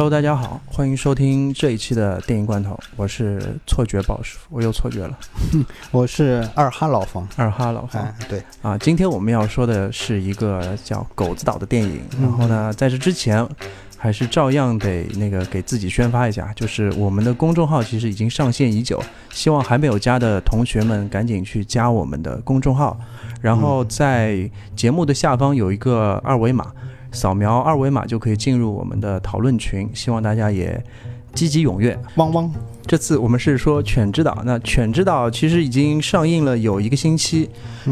Hello，大家好，欢迎收听这一期的电影罐头，我是错觉宝师傅，我又错觉了，我是二哈老冯，二哈老冯，哎，对，啊，今天我们要说的是一个叫《狗子岛》的电影，然后呢，在这之前，还是照样得那个给自己宣发一下，就是我们的公众号其实已经上线已久，希望还没有加的同学们赶紧去加我们的公众号，然后在节目的下方有一个二维码。扫描二维码就可以进入我们的讨论群，希望大家也积极踊跃。汪汪！这次我们是说《犬之岛》，那《犬之岛》其实已经上映了有一个星期，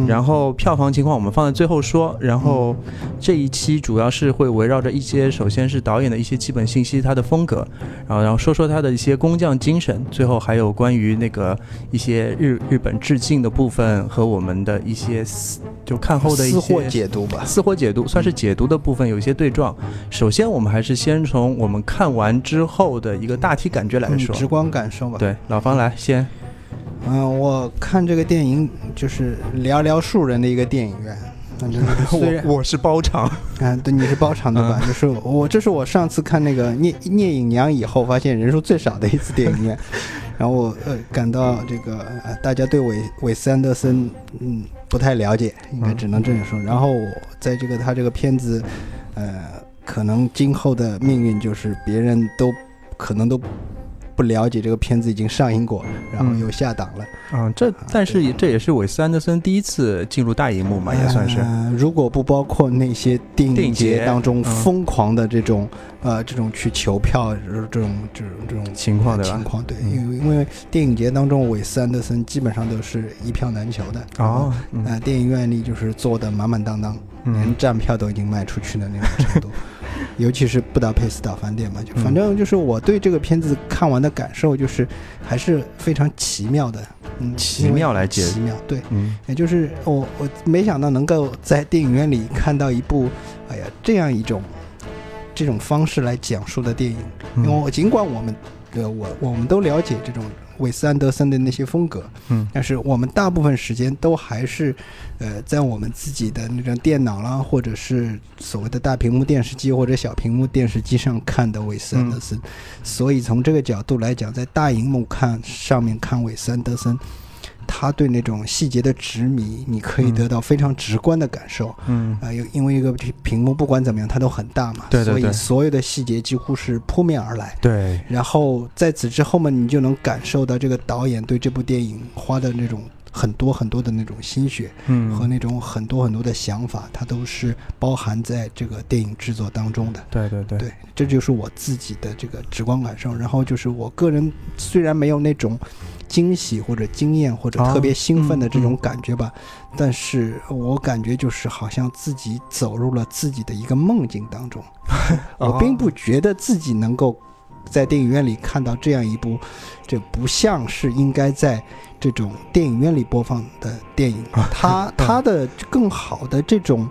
然后票房情况我们放在最后说。然后这一期主要是会围绕着一些，首先是导演的一些基本信息，他的风格，然后然后说说他的一些工匠精神，最后还有关于那个一些日日本致敬的部分和我们的一些就看后的一些私货解读吧，私货解读算是解读的部分有一些对撞。首先我们还是先从我们看完之后的一个大体感觉来说，直观感。受吧。对，老方来先。嗯，我看这个电影就是寥寥数人的一个电影院。我我是包场。嗯，对，你是包场的吧？就是我，这是我上次看那个《聂聂隐娘》以后发现人数最少的一次电影院。然后我呃感到这个呃大家对韦韦斯安德森嗯不太了解，应该只能这样说。然后在这个他这个片子，呃，可能今后的命运就是别人都可能都。不了解这个片子已经上映过，然后又下档了。嗯，这但是也这也是韦斯安德森第一次进入大荧幕嘛，也算是。如果不包括那些电影节当中疯狂的这种呃这种去求票这种这种这种情况的情况，对，因为因为电影节当中韦斯安德森基本上都是一票难求的。哦，那，电影院里就是坐的满满当当，连站票都已经卖出去的那种程度。尤其是布达佩斯岛饭店嘛，就反正就是我对这个片子看完的感受就是还是非常奇妙的，嗯，奇妙来解奇妙，对，嗯，也就是我我没想到能够在电影院里看到一部，哎呀，这样一种这种方式来讲述的电影，因为我尽管我们，呃，我我们都了解这种。韦斯安德森的那些风格，嗯，但是我们大部分时间都还是，呃，在我们自己的那种电脑啦，或者是所谓的大屏幕电视机或者小屏幕电视机上看的韦斯安德森，所以从这个角度来讲，在大荧幕看上面看韦斯安德森。他对那种细节的执迷，你可以得到非常直观的感受。嗯，啊，因因为一个屏屏幕不管怎么样，它都很大嘛，对对对，所以所有的细节几乎是扑面而来。对，然后在此之后嘛，你就能感受到这个导演对这部电影花的那种很多很多的那种心血，嗯，和那种很多很多的想法，它都是包含在这个电影制作当中的。对对对，对，这就是我自己的这个直观感受。然后就是我个人虽然没有那种。惊喜或者惊艳或者特别兴奋的这种感觉吧，但是我感觉就是好像自己走入了自己的一个梦境当中。我并不觉得自己能够在电影院里看到这样一部，这不像是应该在这种电影院里播放的电影。它 它的更好的这种，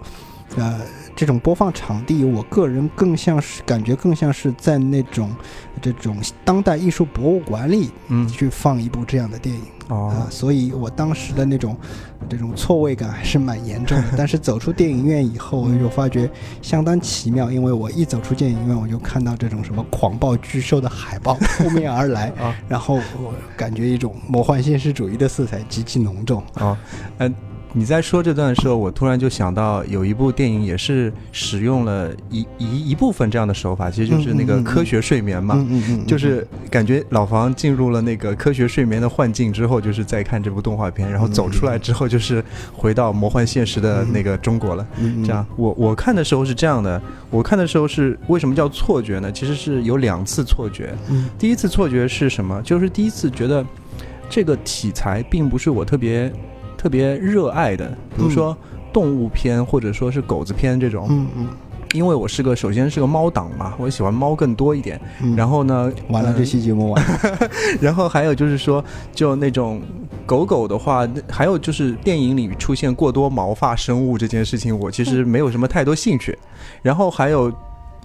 呃。这种播放场地，我个人更像是感觉更像是在那种这种当代艺术博物馆里，嗯，去放一部这样的电影啊，所以我当时的那种这种错位感还是蛮严重的。但是走出电影院以后，我就发觉相当奇妙，因为我一走出电影院，我就看到这种什么狂暴巨兽的海报扑面而来 啊，然后我感觉一种魔幻现实主义的色彩极其浓重啊，嗯。你在说这段的时候，我突然就想到有一部电影也是使用了一一一部分这样的手法，其实就是那个科学睡眠嘛，就是感觉老房进入了那个科学睡眠的幻境之后，就是在看这部动画片，然后走出来之后就是回到魔幻现实的那个中国了。这样，我我看的时候是这样的，我看的时候是为什么叫错觉呢？其实是有两次错觉。第一次错觉是什么？就是第一次觉得这个题材并不是我特别。特别热爱的，比如说动物片或者说是狗子片这种，嗯嗯，因为我是个首先是个猫党嘛，我喜欢猫更多一点。然后呢，完了这期节目完。然后还有就是说，就那种狗狗的话，还有就是电影里出现过多毛发生物这件事情，我其实没有什么太多兴趣。然后还有，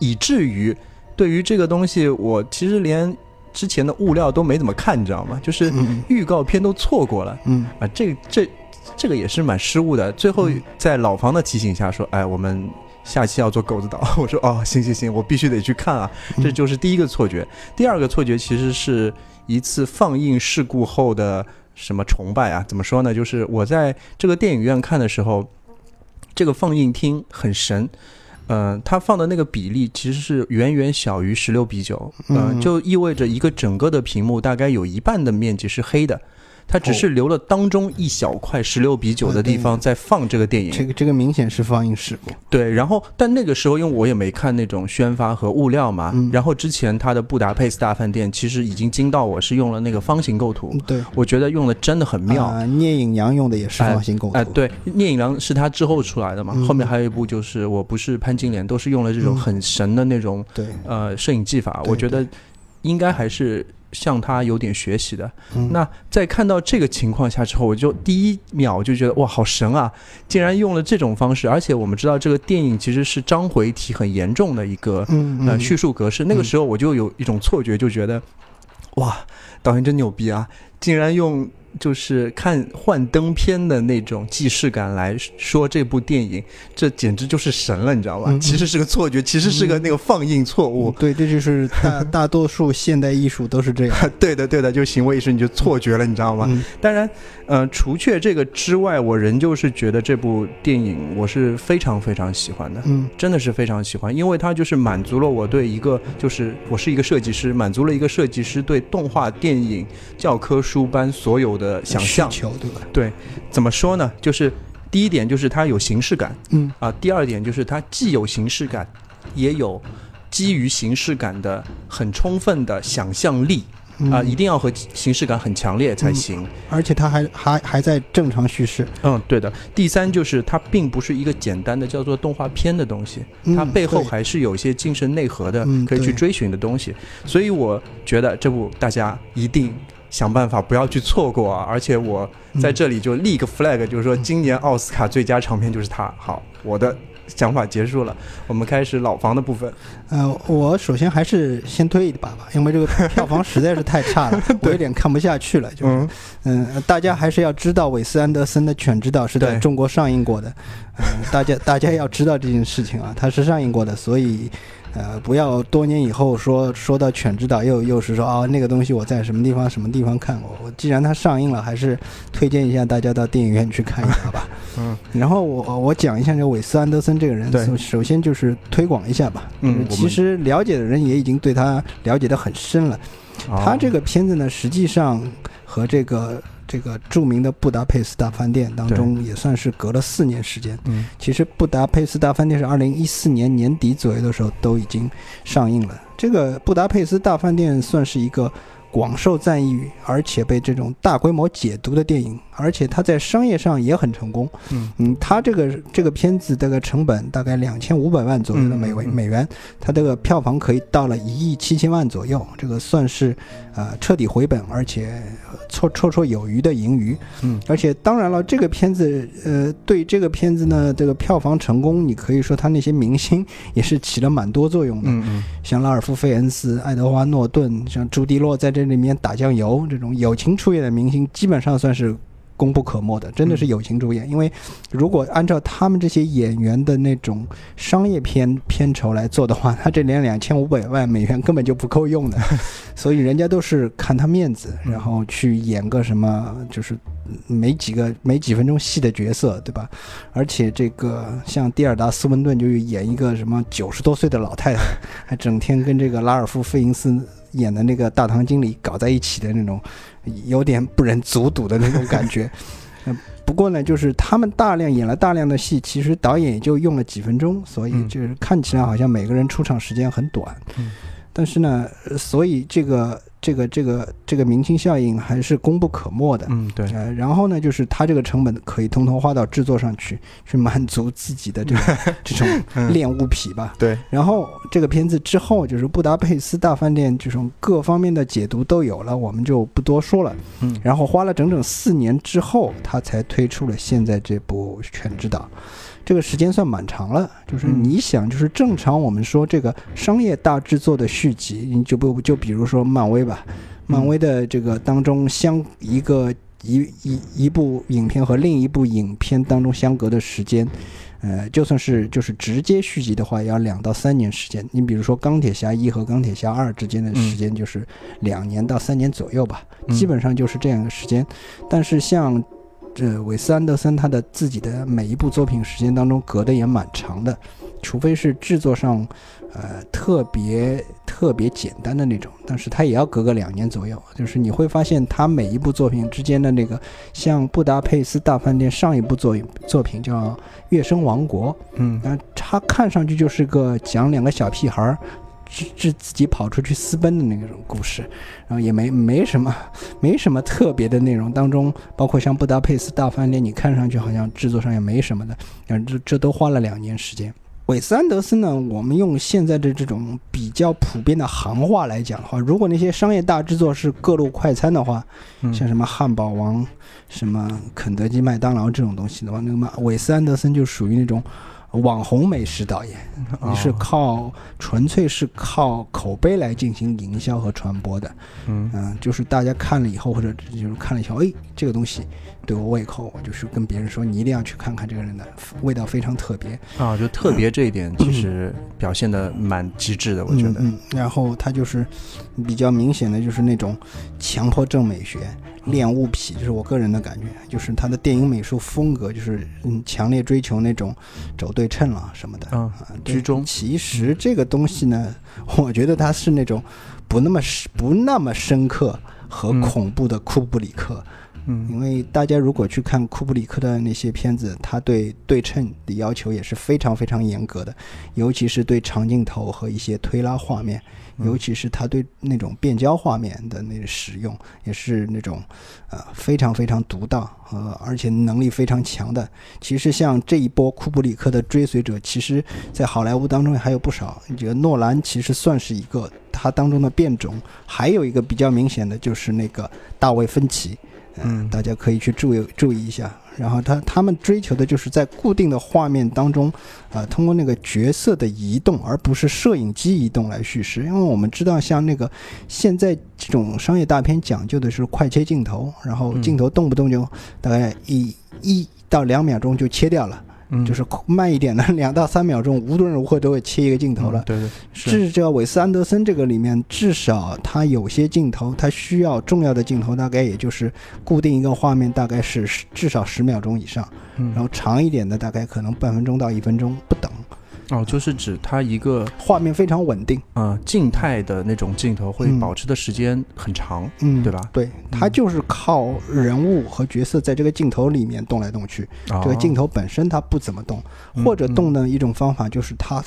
以至于对于这个东西，我其实连。之前的物料都没怎么看，你知道吗？就是预告片都错过了。嗯啊，这这这个也是蛮失误的。最后在老房的提醒下说：“哎，我们下期要做狗子岛。我说哦，行行行，我必须得去看啊。这就是第一个错觉。第二个错觉其实是一次放映事故后的什么崇拜啊？怎么说呢？就是我在这个电影院看的时候，这个放映厅很神。嗯，它放的那个比例其实是远远小于十六比九，嗯，就意味着一个整个的屏幕大概有一半的面积是黑的。他只是留了当中一小块十六比九的地方在放这个电影，这个这个明显是放映事故。对，然后但那个时候因为我也没看那种宣发和物料嘛，然后之前他的布达佩斯大饭店其实已经惊到我是用了那个方形构图，对我觉得用的真的很妙。聂隐娘用的也是方形构图，哎，对，聂隐娘是他之后出来的嘛，后面还有一部就是我不是潘金莲，都是用了这种很神的那种对呃摄影技法，我觉得应该还是。向他有点学习的，那在看到这个情况下之后，我就第一秒就觉得哇，好神啊！竟然用了这种方式，而且我们知道这个电影其实是章回体很严重的一个呃叙述格式。那个时候我就有一种错觉，就觉得哇，导演真牛逼啊！竟然用。就是看幻灯片的那种既视感来说这部电影，这简直就是神了，你知道吧？其实是个错觉，其实是个那个放映错误。对，这就是大 大多数现代艺术都是这样。对的，对的，就行为艺术你就错觉了，你知道吗？当然，呃，除却这个之外，我仍旧是觉得这部电影我是非常非常喜欢的。嗯，真的是非常喜欢，因为它就是满足了我对一个，就是我是一个设计师，满足了一个设计师对动画电影教科书般所有的。的想象，对吧？对，怎么说呢？就是第一点就是它有形式感，嗯啊，第二点就是它既有形式感，也有基于形式感的很充分的想象力啊，一定要和形式感很强烈才行。而且它还还还在正常叙事。嗯，对的。第三就是它并不是一个简单的叫做动画片的东西，它背后还是有一些精神内核的，可以去追寻的东西。所以我觉得这部大家一定。想办法不要去错过啊！而且我在这里就立个 flag，就是说今年奥斯卡最佳长片就是它。好，我的想法结束了，我们开始老房的部分。呃，我首先还是先推一把吧，因为这个票房实在是太差了，我有点看不下去了。就嗯，大家还是要知道韦斯安德森的《犬之岛》是在中国上映过的。嗯，大家大家要知道这件事情啊，它是上映过的，所以。呃，不要多年以后说说到《犬之岛》，又又是说啊，那个东西我在什么地方什么地方看过。我既然它上映了，还是推荐一下大家到电影院去看一下吧。嗯，然后我我讲一下这个韦斯安德森这个人，首首先就是推广一下吧。嗯，其实了解的人也已经对他了解的很深了。他这个片子呢，实际上和这个。这个著名的布达佩斯大饭店当中，也算是隔了四年时间。嗯，其实布达佩斯大饭店是二零一四年年底左右的时候都已经上映了。这个布达佩斯大饭店算是一个。广受赞誉，而且被这种大规模解读的电影，而且它在商业上也很成功。嗯嗯，它这个这个片子这个成本大概两千五百万左右的美美元，它这个票房可以到了一亿七千万左右，这个算是呃彻底回本，而且绰绰绰有余的盈余。嗯，而且当然了，这个片子呃对这个片子呢这个票房成功，你可以说它那些明星也是起了蛮多作用的。嗯嗯，像拉尔夫·费恩斯、爱德华·诺顿、像朱迪洛在这。这里面打酱油，这种友情出演的明星基本上算是功不可没的，真的是友情主演。因为如果按照他们这些演员的那种商业片片酬来做的话，他这连两千五百万美元根本就不够用的。所以人家都是看他面子，然后去演个什么，就是没几个没几分钟戏的角色，对吧？而且这个像蒂尔达·斯文顿就演一个什么九十多岁的老太太，还整天跟这个拉尔夫·费因斯。演的那个大堂经理搞在一起的那种，有点不忍卒睹的那种感觉。嗯，不过呢，就是他们大量演了大量的戏，其实导演也就用了几分钟，所以就是看起来好像每个人出场时间很短。嗯，但是呢，所以这个。这个这个这个明星效应还是功不可没的，嗯对，呃，然后呢，就是它这个成本可以通通花到制作上去，去满足自己的这个 这种恋物癖吧，对。然后这个片子之后就是布达佩斯大饭店这种各方面的解读都有了，我们就不多说了，嗯。然后花了整整四年之后，他才推出了现在这部《全知道》。这个时间算蛮长了，就是你想，就是正常我们说这个商业大制作的续集，你就不就比如说漫威吧，漫威的这个当中相一个一一一部影片和另一部影片当中相隔的时间，呃，就算是就是直接续集的话，也要两到三年时间。你比如说《钢铁侠一》和《钢铁侠二》之间的时间就是两年到三年左右吧，基本上就是这样一个时间。但是像这韦斯安德森他的自己的每一部作品时间当中隔得也蛮长的，除非是制作上。呃，特别特别简单的那种，但是他也要隔个两年左右。就是你会发现，他每一部作品之间的那个，像《布达佩斯大饭店》上一部作作品叫《月升王国》，嗯，那他看上去就是个讲两个小屁孩儿，自自自己跑出去私奔的那种故事，然后也没没什么没什么特别的内容。当中包括像《布达佩斯大饭店》，你看上去好像制作上也没什么的，嗯，这这都花了两年时间。韦斯安德森呢？我们用现在的这种比较普遍的行话来讲的话，如果那些商业大制作是各路快餐的话，像什么汉堡王、什么肯德基、麦当劳这种东西的话，那么韦斯安德森就属于那种。网红美食导演，你是靠纯粹是靠口碑来进行营销和传播的，嗯嗯，就是大家看了以后，或者就是看了以后，哎，这个东西对我胃口，我就是跟别人说，你一定要去看看这个人的味道非常特别啊，就特别这一点其实表现的蛮极致的，我觉得。嗯，然后他就是比较明显的就是那种强迫症美学。恋物癖，就是我个人的感觉，就是他的电影美术风格，就是嗯，强烈追求那种轴对称了什么的啊，居中。其实这个东西呢，我觉得它是那种不那么不那么深刻和恐怖的库布里克。嗯，因为大家如果去看库布里克的那些片子，他对对称的要求也是非常非常严格的，尤其是对长镜头和一些推拉画面。尤其是他对那种变焦画面的那个使用，也是那种，呃，非常非常独到和而且能力非常强的。其实像这一波库布里克的追随者，其实在好莱坞当中还有不少。你觉得诺兰其实算是一个他当中的变种，还有一个比较明显的就是那个大卫芬奇。嗯，大家可以去注意注意一下。然后他他们追求的就是在固定的画面当中，啊，通过那个角色的移动，而不是摄影机移动来叙事。因为我们知道，像那个现在这种商业大片讲究的是快切镜头，然后镜头动不动就大概一一到两秒钟就切掉了。就是慢一点的，两到三秒钟，无论如何都会切一个镜头了。对对，至少韦斯安德森这个里面，至少他有些镜头，他需要重要的镜头，大概也就是固定一个画面，大概是至少十秒钟以上。然后长一点的，大概可能半分钟到一分钟不等。哦，就是指它一个画面非常稳定啊，静态的那种镜头会保持的时间很长，嗯，对吧？对，它就是靠人物和角色在这个镜头里面动来动去，这个镜头本身它不怎么动，或者动的一种方法就是它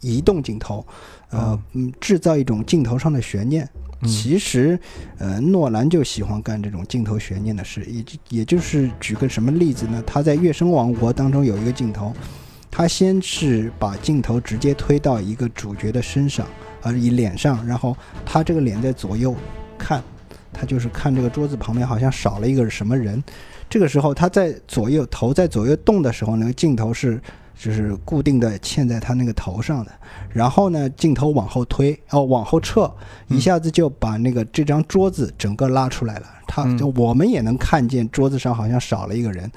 移动镜头，呃，嗯，制造一种镜头上的悬念。其实，呃，诺兰就喜欢干这种镜头悬念的事，也就也就是举个什么例子呢？他在《月升王国》当中有一个镜头。他先是把镜头直接推到一个主角的身上，而以脸上，然后他这个脸在左右看，他就是看这个桌子旁边好像少了一个什么人。这个时候他在左右头在左右动的时候，那个镜头是就是固定的嵌在他那个头上的。然后呢，镜头往后推，哦，往后撤，一下子就把那个这张桌子整个拉出来了。他就我们也能看见桌子上好像少了一个人。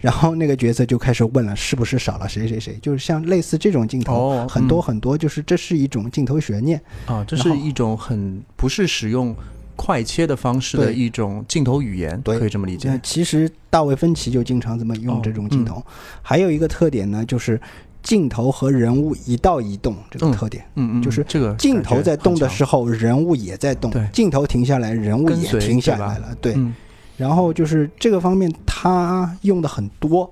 然后那个角色就开始问了，是不是少了谁谁谁？就是像类似这种镜头，很多很多，就是这是一种镜头悬念啊，这是一种很不是使用快切的方式的一种镜头语言，可以这么理解。其实大卫芬奇就经常这么用这种镜头。还有一个特点呢，就是镜头和人物一道移动这个特点，嗯嗯，就是这个镜头在动的时候，人物也在动；镜头停下来，人物也停下来了，对。然后就是这个方面，他用的很多，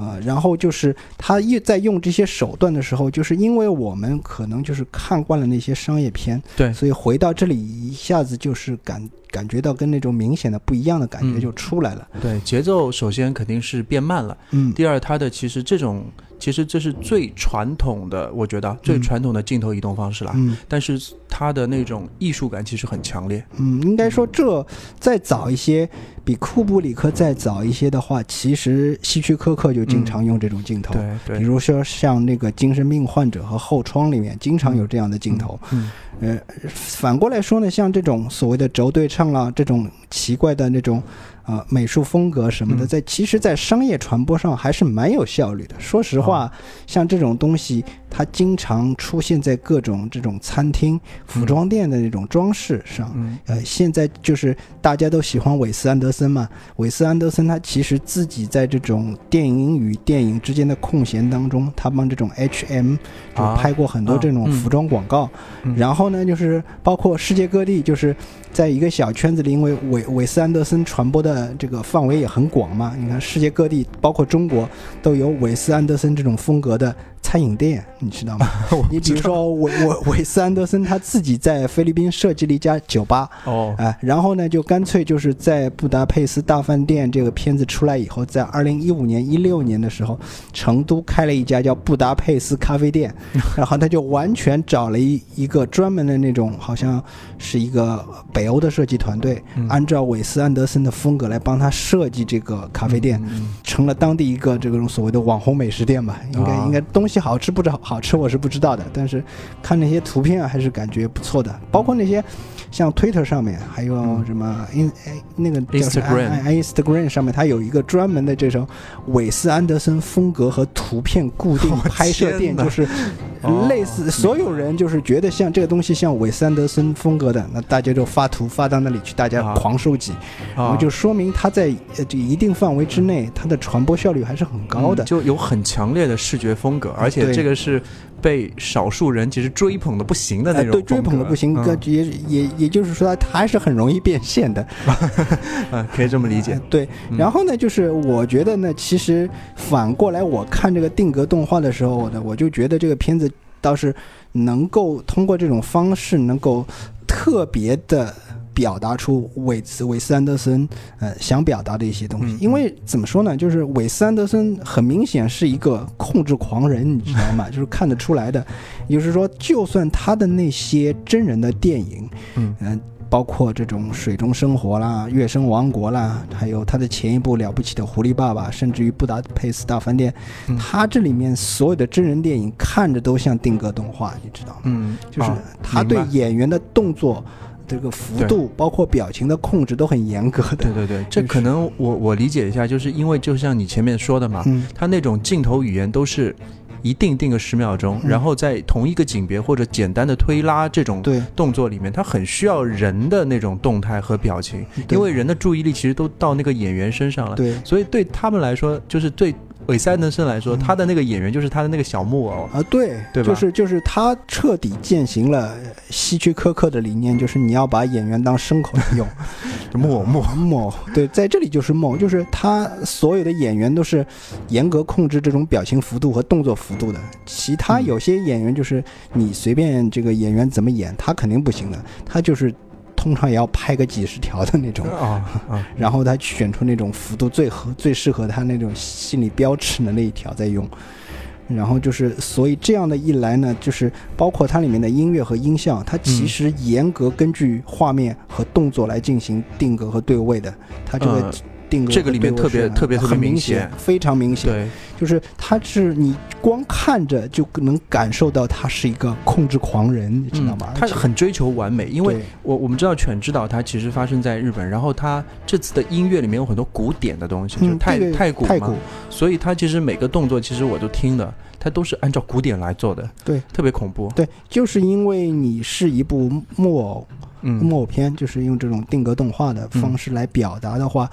呃，然后就是他一在用这些手段的时候，就是因为我们可能就是看惯了那些商业片，对，所以回到这里一下子就是感感觉到跟那种明显的不一样的感觉就出来了。对，节奏首先肯定是变慢了，嗯，第二，它的其实这种其实这是最传统的，我觉得最传统的镜头移动方式了，嗯，但是它的那种艺术感其实很强烈。嗯，应该说这再早一些，比库布里克再早一些的话，其实希区柯克就经常用这种镜头。对对，比如说像那个精神病患者和后窗里面，经常有这样的镜头。嗯，呃，反过来说呢，像这种所谓的轴对称啦，这种奇怪的那种。呃，美术风格什么的，在其实，在商业传播上还是蛮有效率的。说实话，像这种东西，它经常出现在各种这种餐厅、服装店的那种装饰上。呃，现在就是大家都喜欢韦斯安德森嘛，韦斯安德森他其实自己在这种电影与电影之间的空闲当中，他帮这种 H&M 就拍过很多这种服装广告。然后呢，就是包括世界各地，就是在一个小圈子里，因为韦韦斯安德森传播的。这个范围也很广嘛，你看世界各地，包括中国，都有韦斯安德森这种风格的。餐饮店，你知道吗？你比如说，韦韦韦斯安德森他自己在菲律宾设计了一家酒吧，哦，哎，然后呢，就干脆就是在布达佩斯大饭店这个片子出来以后，在二零一五年、一六年的时候，成都开了一家叫布达佩斯咖啡店，然后他就完全找了一一个专门的那种，好像是一个北欧的设计团队，按照韦斯安德森的风格来帮他设计这个咖啡店，成了当地一个这种所谓的网红美食店吧，应该应该东。西好吃不知好吃我是不知道的，但是看那些图片啊，还是感觉不错的。包括那些像 Twitter 上面，还有什么 In 那个 Instagram Instagram 上面，它有一个专门的这种韦斯安德森风格和图片固定拍摄店，就是类似所有人就是觉得像这个东西像韦斯安德森风格的，那大家就发图发到那里去，大家狂收集，然后就说明它在这一定范围之内，它的传播效率还是很高的，就有很强烈的视觉风格。而且这个是被少数人其实追捧的不行的那种，对追捧的不行，也也也就是说，它还是很容易变现的，啊，可以这么理解。对，然后呢，就是我觉得呢，其实反过来我看这个定格动画的时候呢，我就觉得这个片子倒是能够通过这种方式，能够特别的。表达出韦斯韦斯安德森呃想表达的一些东西，因为怎么说呢，就是韦斯安德森很明显是一个控制狂人，你知道吗？就是看得出来的。也就是说，就算他的那些真人的电影，嗯，包括这种水中生活啦、月升王国啦，还有他的前一部了不起的狐狸爸爸，甚至于布达佩斯大饭店，他这里面所有的真人电影看着都像定格动画，你知道吗？嗯，就是他对演员的动作。这个幅度包括表情的控制都很严格的。对对对，这可能我我理解一下，就是因为就像你前面说的嘛，他那种镜头语言都是一定定个十秒钟，然后在同一个景别或者简单的推拉这种动作里面，他很需要人的那种动态和表情，因为人的注意力其实都到那个演员身上了。对，所以对他们来说，就是对。韦斯安德森来说，他的那个演员就是他的那个小木偶。啊，对，对吧？就是就是他彻底践行了希区柯克的理念，就是你要把演员当牲口来用，木偶木木偶，对，在这里就是木偶，就是他所有的演员都是严格控制这种表情幅度和动作幅度的，其他有些演员就是你随便这个演员怎么演，他肯定不行的，他就是。通常也要拍个几十条的那种。啊啊，然后他选出那种幅度最合、最适合他那种心理标尺的那一条再用，然后就是，所以这样的一来呢，就是包括它里面的音乐和音效，它其实严格根据画面和动作来进行定格和对位的，它这个。这个里面特别特别特别明显，非常明显。对，就是他是你光看着就能感受到他是一个控制狂人，你知道吗？他很追求完美，因为我我们知道《犬之岛》它其实发生在日本，然后他这次的音乐里面有很多古典的东西，就是太太古嘛，所以他其实每个动作其实我都听的，他都是按照古典来做的，对，特别恐怖。对，就是因为你是一部木偶。木偶片就是用这种定格动画的方式来表达的话，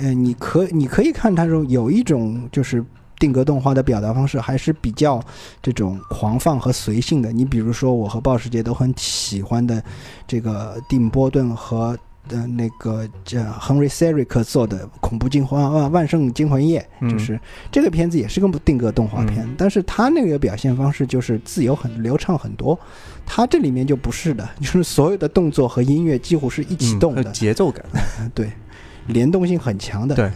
呃，你可你可以看它说有一种就是定格动画的表达方式还是比较这种狂放和随性的。你比如说，我和鲍世杰都很喜欢的这个蒂姆·波顿和。的那个叫亨利·塞瑞克做的《恐怖惊魂》万万圣惊魂夜，就是这个片子也是个定格动画片，但是他那个表现方式就是自由很流畅很多，他这里面就不是的，就是所有的动作和音乐几乎是一起动的，节奏感，对，联动性很强的，对。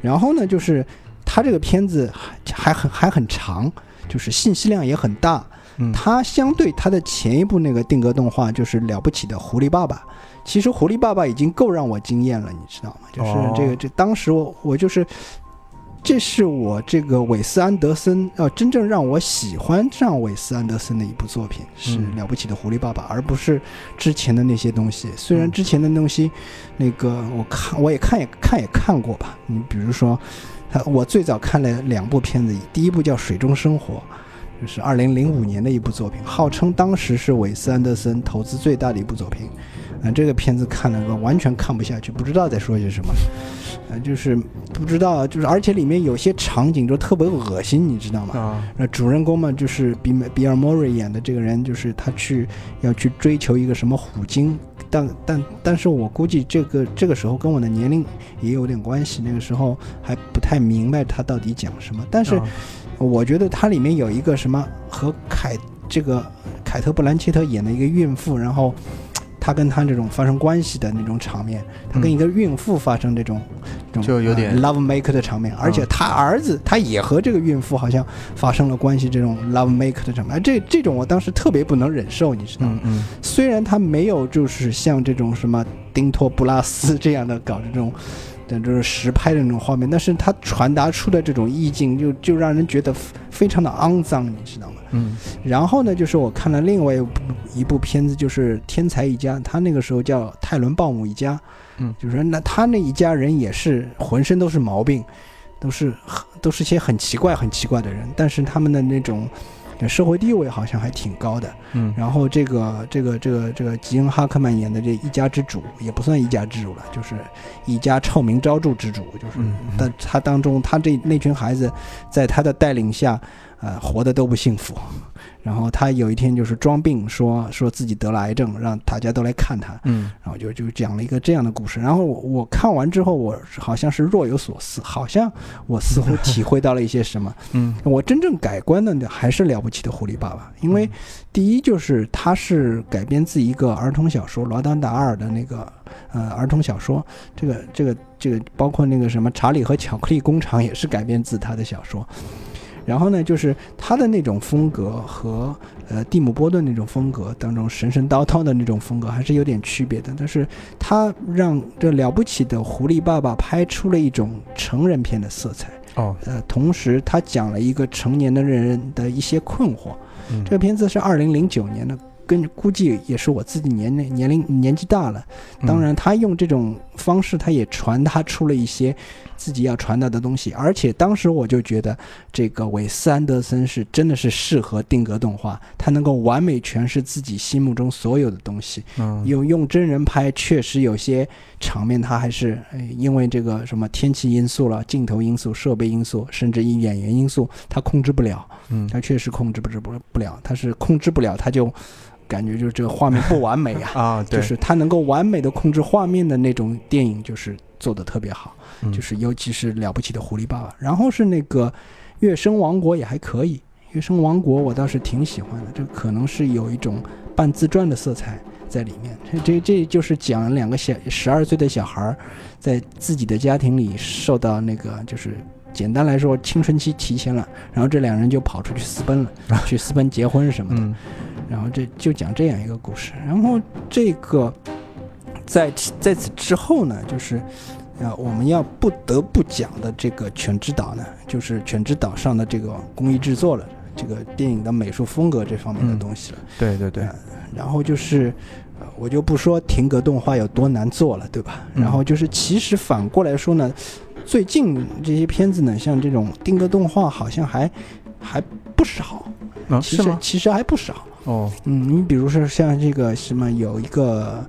然后呢，就是他这个片子还还很还很长，就是信息量也很大。它相对它的前一部那个定格动画就是了不起的狐狸爸爸。其实狐狸爸爸已经够让我惊艳了，你知道吗？就是这个这当时我我就是。这是我这个韦斯安德森呃，真正让我喜欢上韦斯安德森的一部作品，是了不起的狐狸爸爸，而不是之前的那些东西。虽然之前的东西，那个我看我也看也看也看过吧。你比如说，我最早看了两部片子，第一部叫《水中生活》，就是二零零五年的一部作品，号称当时是韦斯安德森投资最大的一部作品。啊，这个片子看了个完全看不下去，不知道在说些什么。呃，就是不知道，就是而且里面有些场景就特别恶心，你知道吗？啊，那主人公嘛，就是比比尔莫瑞演的这个人，就是他去要去追求一个什么虎鲸，但但但是我估计这个这个时候跟我的年龄也有点关系，那个时候还不太明白他到底讲什么。但是我觉得它里面有一个什么和凯这个凯特布兰切特演的一个孕妇，然后。他跟他这种发生关系的那种场面，他跟一个孕妇发生这种，就有点 love make 的场面，而且他儿子他也和这个孕妇好像发生了关系，这种 love make 的场面，这这种我当时特别不能忍受，你知道吗？虽然他没有就是像这种什么丁托布拉斯这样的搞这种。的就是实拍的那种画面，但是它传达出的这种意境，就就让人觉得非常的肮脏，你知道吗？嗯。然后呢，就是我看了另外一部一部片子，就是《天才一家》，他那个时候叫泰伦鲍姆一家，嗯，就是那他那一家人也是浑身都是毛病，都是都是些很奇怪很奇怪的人，但是他们的那种。社会地位好像还挺高的，嗯，然后这个这个这个这个吉恩哈克曼演的这一家之主也不算一家之主了，就是一家臭名昭著之主，就是，但他当中他这那群孩子，在他的带领下，呃，活的都不幸福。然后他有一天就是装病，说说自己得了癌症，让大家都来看他。嗯，然后就就讲了一个这样的故事。然后我看完之后，我好像是若有所思，好像我似乎体会到了一些什么。嗯，我真正改观的还是了不起的狐狸爸爸，因为第一就是他是改编自一个儿童小说，罗丹达尔的那个呃儿童小说。这个这个这个包括那个什么查理和巧克力工厂也是改编自他的小说。然后呢，就是他的那种风格和呃蒂姆·波顿那种风格当中神神叨叨的那种风格还是有点区别的。但是他让这了不起的狐狸爸爸拍出了一种成人片的色彩哦，呃，同时他讲了一个成年的人的一些困惑。这个片子是二零零九年的。跟估计也是我自己年龄年龄年纪大了，当然他用这种方式，他也传达出了一些自己要传达的东西。而且当时我就觉得，这个韦斯安德森是真的是适合定格动画，他能够完美诠释自己心目中所有的东西。嗯，用用真人拍，确实有些场面他还是因为这个什么天气因素了、镜头因素、设备因素，甚至于演员因素，他控制不了。嗯，他确实控制不不不了，他是控制不了，他就。感觉就是这个画面不完美呀，啊，就是他能够完美的控制画面的那种电影，就是做的特别好，就是尤其是了不起的狐狸爸爸，然后是那个月升王国也还可以，月升王国我倒是挺喜欢的，这可能是有一种半自传的色彩在里面，这这就是讲两个小十二岁的小孩儿在自己的家庭里受到那个就是简单来说青春期提前了，然后这两人就跑出去私奔了，去私奔结婚什么的。然后这就讲这样一个故事，然后这个在在此之后呢，就是啊我们要不得不讲的这个《犬之岛》呢，就是《犬之岛》上的这个工艺制作了，这个电影的美术风格这方面的东西了。对对对。然后就是，我就不说停格动画有多难做了，对吧？然后就是，其实反过来说呢，最近这些片子呢，像这种定格动画好像还还不少。啊，其实其实还不少。哦，嗯，你比如说像这个什么，有一个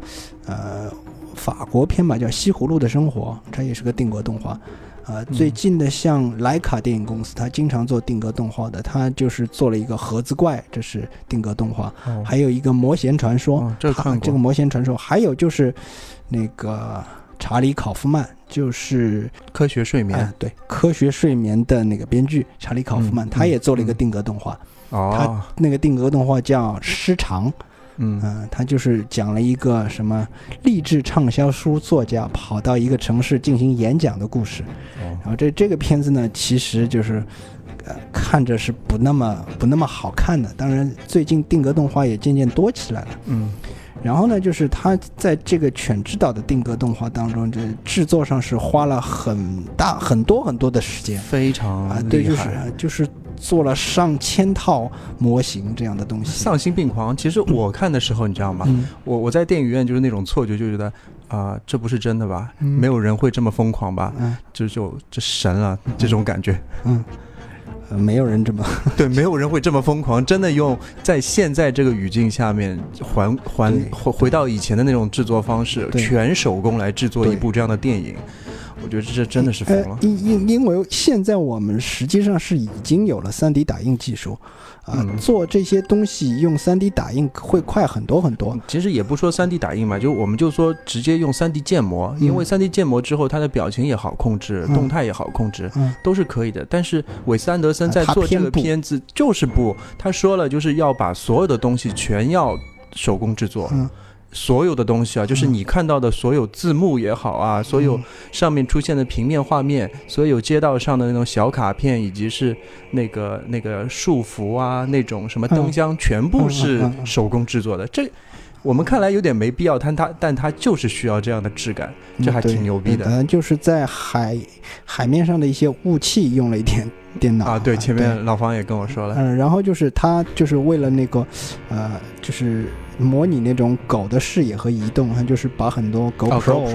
呃法国片吧，叫《西葫芦的生活》，它也是个定格动画。呃，最近的像莱卡电影公司，它经常做定格动画的，它就是做了一个盒子怪，这是定格动画。还有一个魔弦传说，这看这个魔弦传说，还有就是那个查理考夫曼，就是科学睡眠，对，科学睡眠的那个编剧查理考夫曼，他也做了一个定格动画。他那个定格动画叫《失常》，嗯他就是讲了一个什么励志畅销书作家跑到一个城市进行演讲的故事。然后这这个片子呢，其实就是呃，看着是不那么不那么好看的。当然，最近定格动画也渐渐多起来了。嗯，然后呢，就是他在这个犬之岛的定格动画当中，这制作上是花了很大很多很多的时间，非常啊，对，就是就是做了上千套模型这样的东西。丧心病狂。其实我看的时候，你知道吗？我我在电影院就是那种错觉，就觉得啊，这不是真的吧？没有人会这么疯狂吧？嗯，就就这神了这种感觉。嗯。呃，没有人这么 对，没有人会这么疯狂，真的用在现在这个语境下面还还回回到以前的那种制作方式，全手工来制作一部这样的电影，我觉得这真的是疯了。因因因为现在我们实际上是已经有了 3D 打印技术。啊，做这些东西用 3D 打印会快很多很多。其实也不说 3D 打印嘛，就我们就说直接用 3D 建模，因为 3D 建模之后，它的表情也好控制，动态也好控制，都是可以的。但是韦斯安德森在做这个片子就是不，他说了就是要把所有的东西全要手工制作。所有的东西啊，就是你看到的所有字幕也好啊，所有上面出现的平面画面，所有街道上的那种小卡片，以及是那个那个束缚啊，那种什么灯箱，全部是手工制作的。这我们看来有点没必要，但它但它就是需要这样的质感，这还挺牛逼的。嗯，就是在海海面上的一些雾气用了一点电脑啊，对，前面老方也跟我说了。嗯，然后就是他就是为了那个呃，就是。模拟那种狗的视野和移动，他就是把很多狗兽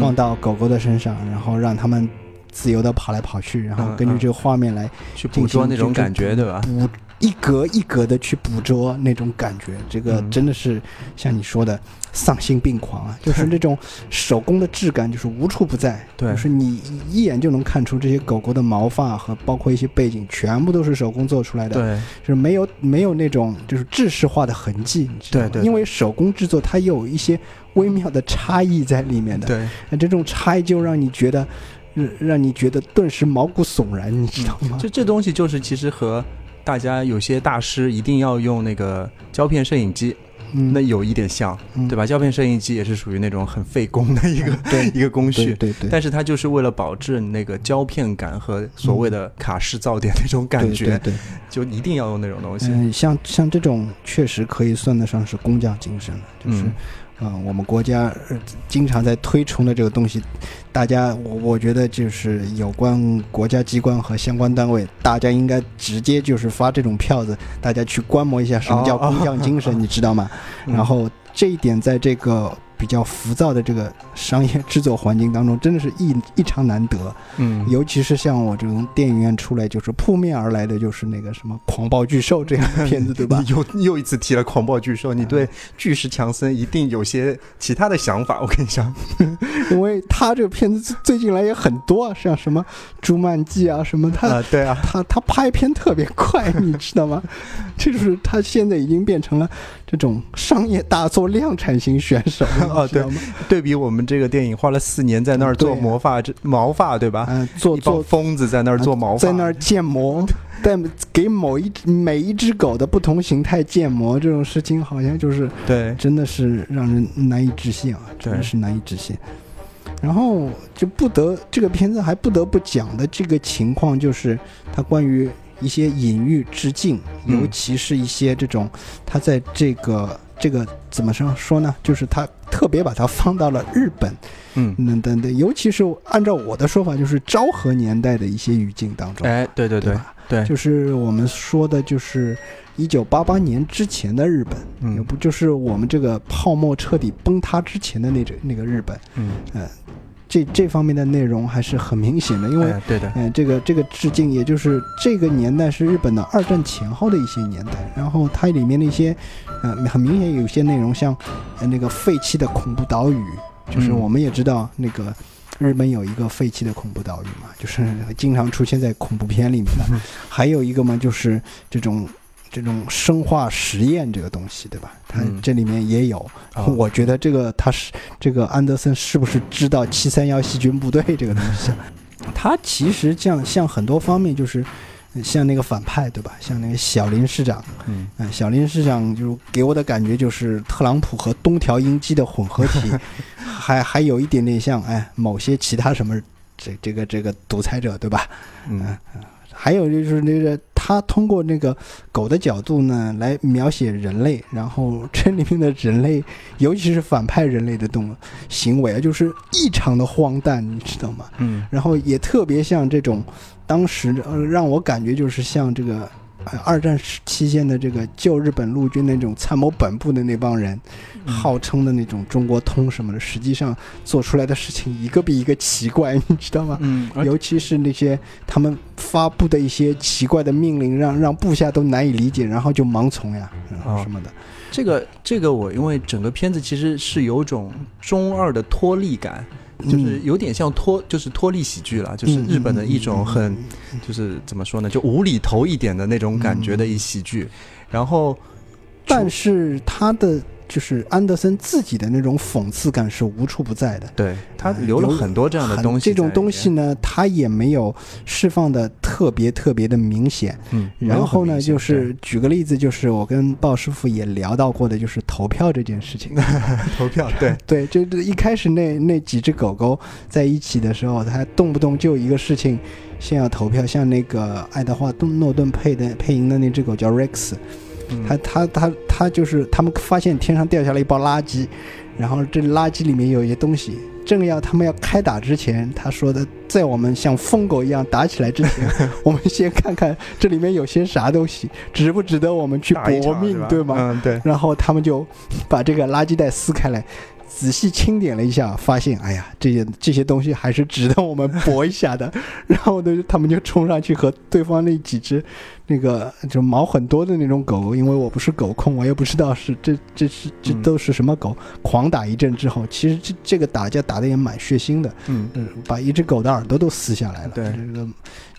放到狗狗的身上，然后让它们自由的跑来跑去，然后根据这个画面来去捕捉那种感觉，对吧？捕一格一格的去捕捉那种感觉，这个真的是像你说的。丧心病狂啊！就是那种手工的质感，就是无处不在。对，就是你一眼就能看出这些狗狗的毛发和包括一些背景，全部都是手工做出来的。对，就是没有没有那种就是制式化的痕迹。对对。因为手工制作它有一些微妙的差异在里面的。对。那这种差异就让你觉得，让让你觉得顿时毛骨悚然，你知道吗？这这东西就是其实和大家有些大师一定要用那个胶片摄影机。那有一点像，对吧？胶片摄影机也是属于那种很费工的一个 一个工序，对对。但是它就是为了保证那个胶片感和所谓的卡式噪点那种感觉，对，对就一定要用那种东西。嗯，像像这种确实可以算得上是工匠精神了，就是。嗯，我们国家经常在推崇的这个东西，大家我我觉得就是有关国家机关和相关单位，大家应该直接就是发这种票子，大家去观摩一下什么叫工匠精神，你知道吗？然后这一点在这个。比较浮躁的这个商业制作环境当中，真的是异 异常难得。嗯，尤其是像我这种电影院出来就是扑面而来的，就是那个什么狂暴巨兽这样的片子，对吧？又又一次提了狂暴巨兽，你对巨石强森一定有些其他的想法，我跟你讲，因为他这个片子最近来也很多，啊，像什么朱曼记啊什么，他对啊，他他拍片特别快，你知道吗？这就是他现在已经变成了这种商业大作量产型选手。哦，对，对比我们这个电影花了四年在那儿做魔发，这毛发对吧？嗯，做做疯子在那儿做毛发，在那儿建模，但给某一每一只狗的不同形态建模，这种事情好像就是对，真的是让人难以置信啊，真的是难以置信。然后就不得这个片子还不得不讲的这个情况，就是它关于一些隐喻致敬，尤其是一些这种它在这个。这个怎么说说呢？就是他特别把它放到了日本，嗯，等等等，尤其是按照我的说法，就是昭和年代的一些语境当中。哎，对对对，对，就是我们说的，就是一九八八年之前的日本，嗯，不就是我们这个泡沫彻底崩塌之前的那种那个日本，嗯嗯。这这方面的内容还是很明显的，因为对的，嗯，这个这个致敬，也就是这个年代是日本的二战前后的一些年代，然后它里面的一些，呃，很明显有些内容，像那个废弃的恐怖岛屿，就是我们也知道那个日本有一个废弃的恐怖岛屿嘛，就是经常出现在恐怖片里面的，还有一个嘛，就是这种。这种生化实验这个东西，对吧？它这里面也有。我觉得这个他是这个安德森是不是知道七三幺细菌部队这个东西？他其实像像很多方面，就是像那个反派，对吧？像那个小林市长，嗯，小林市长就给我的感觉就是特朗普和东条英机的混合体，还还有一点点像哎某些其他什么这这个这个独裁者，对吧？嗯。还有就是那个他通过那个狗的角度呢来描写人类，然后这里面的人类，尤其是反派人类的动行为啊，就是异常的荒诞，你知道吗？嗯，然后也特别像这种当时呃让我感觉就是像这个。二战期间的这个旧日本陆军那种参谋本部的那帮人，号称的那种中国通什么的，实际上做出来的事情一个比一个奇怪，你知道吗？嗯，尤其是那些他们发布的一些奇怪的命令，让让部下都难以理解，然后就盲从呀，什么的。这个这个我因为整个片子其实是有种中二的脱力感。就是有点像脱，就是脱力喜剧了，就是日本的一种很，就是怎么说呢，就无厘头一点的那种感觉的一喜剧，然后，但是它的。就是安德森自己的那种讽刺感是无处不在的，对他留了很多这样的东西。这种东西呢，他也没有释放的特别特别的明显。嗯，然后呢，就是举个例子，就是我跟鲍师傅也聊到过的，就是投票这件事情。投票，对对，就一开始那那几只狗狗在一起的时候，他动不动就一个事情，先要投票。像那个爱德华·诺顿配的配音的那只狗叫 Rex。他他他他就是他们发现天上掉下来一包垃圾，然后这垃圾里面有一些东西，正要他们要开打之前，他说的，在我们像疯狗一样打起来之前，我们先看看这里面有些啥东西，值不值得我们去搏命，对吗？嗯，对。然后他们就把这个垃圾袋撕开来。仔细清点了一下，发现，哎呀，这些这些东西还是值得我们搏一下的。然后呢，他们就冲上去和对方那几只，那个就毛很多的那种狗，因为我不是狗控，我也不知道是这这是这都是什么狗，狂打一阵之后，其实这这个打架打的也蛮血腥的，嗯嗯，把一只狗的耳朵都撕下来了，对这个。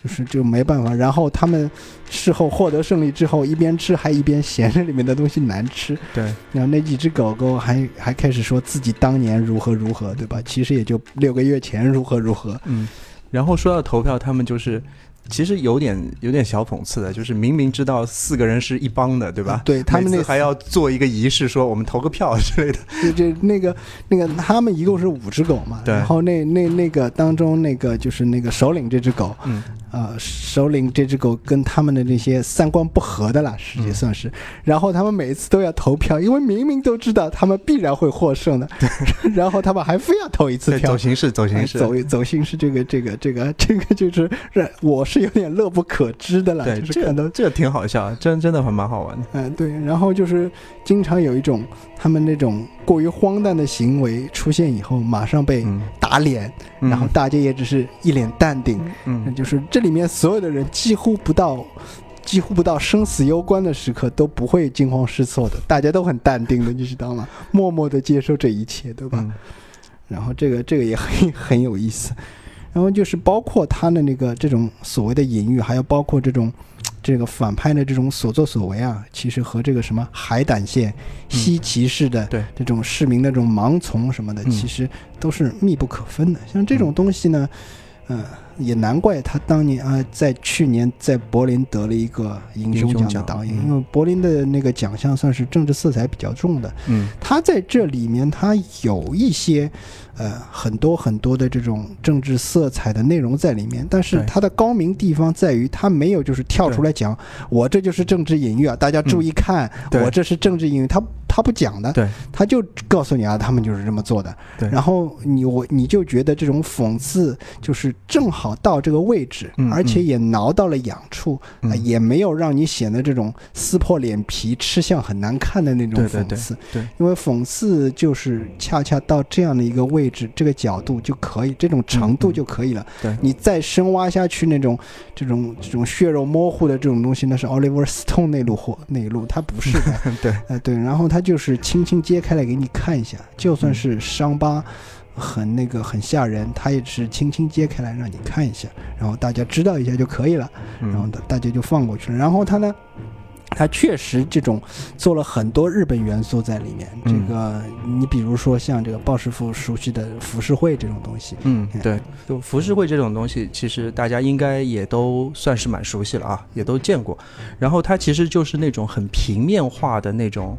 就是就没办法，然后他们事后获得胜利之后，一边吃还一边嫌着里面的东西难吃。对，然后那几只狗狗还还开始说自己当年如何如何，对吧？其实也就六个月前如何如何。嗯，然后说到投票，他们就是。其实有点有点小讽刺的，就是明明知道四个人是一帮的，对吧？对他们那还要做一个仪式，说我们投个票之类的。就就那个那个，他们一共是五只狗嘛。对。然后那那那个当中那个就是那个首领这只狗，嗯，呃，首领这只狗跟他们的那些三观不合的啦，实际算是。然后他们每次都要投票，因为明明都知道他们必然会获胜的。然后他们还非要投一次票。走形式，走形式，走走形式，这个这个这个这个就是让我是。有点乐不可支的了，对，就是可能这挺好笑，真真的还蛮好玩的。嗯，对，然后就是经常有一种他们那种过于荒诞的行为出现以后，马上被打脸，然后大家也只是一脸淡定。嗯，就是这里面所有的人几乎不到几乎不到生死攸关的时刻都不会惊慌失措的，大家都很淡定的，你知道吗？默默的接受这一切，对吧？然后这个这个也很很有意思。然后就是包括他的那个这种所谓的隐喻，还有包括这种这个反派的这种所作所为啊，其实和这个什么海胆县西骑士的这种市民的这种盲从什么的，其实都是密不可分的。像这种东西呢，嗯。也难怪他当年啊，在去年在柏林得了一个银熊奖的导演，因为柏林的那个奖项算是政治色彩比较重的。嗯，他在这里面他有一些呃很多很多的这种政治色彩的内容在里面，但是他的高明地方在于他没有就是跳出来讲我这就是政治隐喻啊，大家注意看，我这是政治隐喻，他他不讲的，对，他就告诉你啊，他们就是这么做的。对，然后你我你就觉得这种讽刺就是正好。好到这个位置，而且也挠到了痒处，也没有让你显得这种撕破脸皮、吃相很难看的那种讽刺。对，因为讽刺就是恰恰到这样的一个位置、这个角度就可以，这种程度就可以了。对，你再深挖下去，那种这种这种血肉模糊的这种东西，那是 Oliver Stone 那路货那一路，他不是的。对，呃对，然后他就是轻轻揭开来给你看一下，就算是伤疤。很那个很吓人，他也是轻轻揭开来让你看一下，然后大家知道一下就可以了，然后大家就放过去了。然后他呢，他确实这种做了很多日本元素在里面。这个你比如说像这个鲍师傅熟悉的浮世绘这种东西，嗯，对，就浮世绘这种东西，其实大家应该也都算是蛮熟悉了啊，也都见过。然后它其实就是那种很平面化的那种。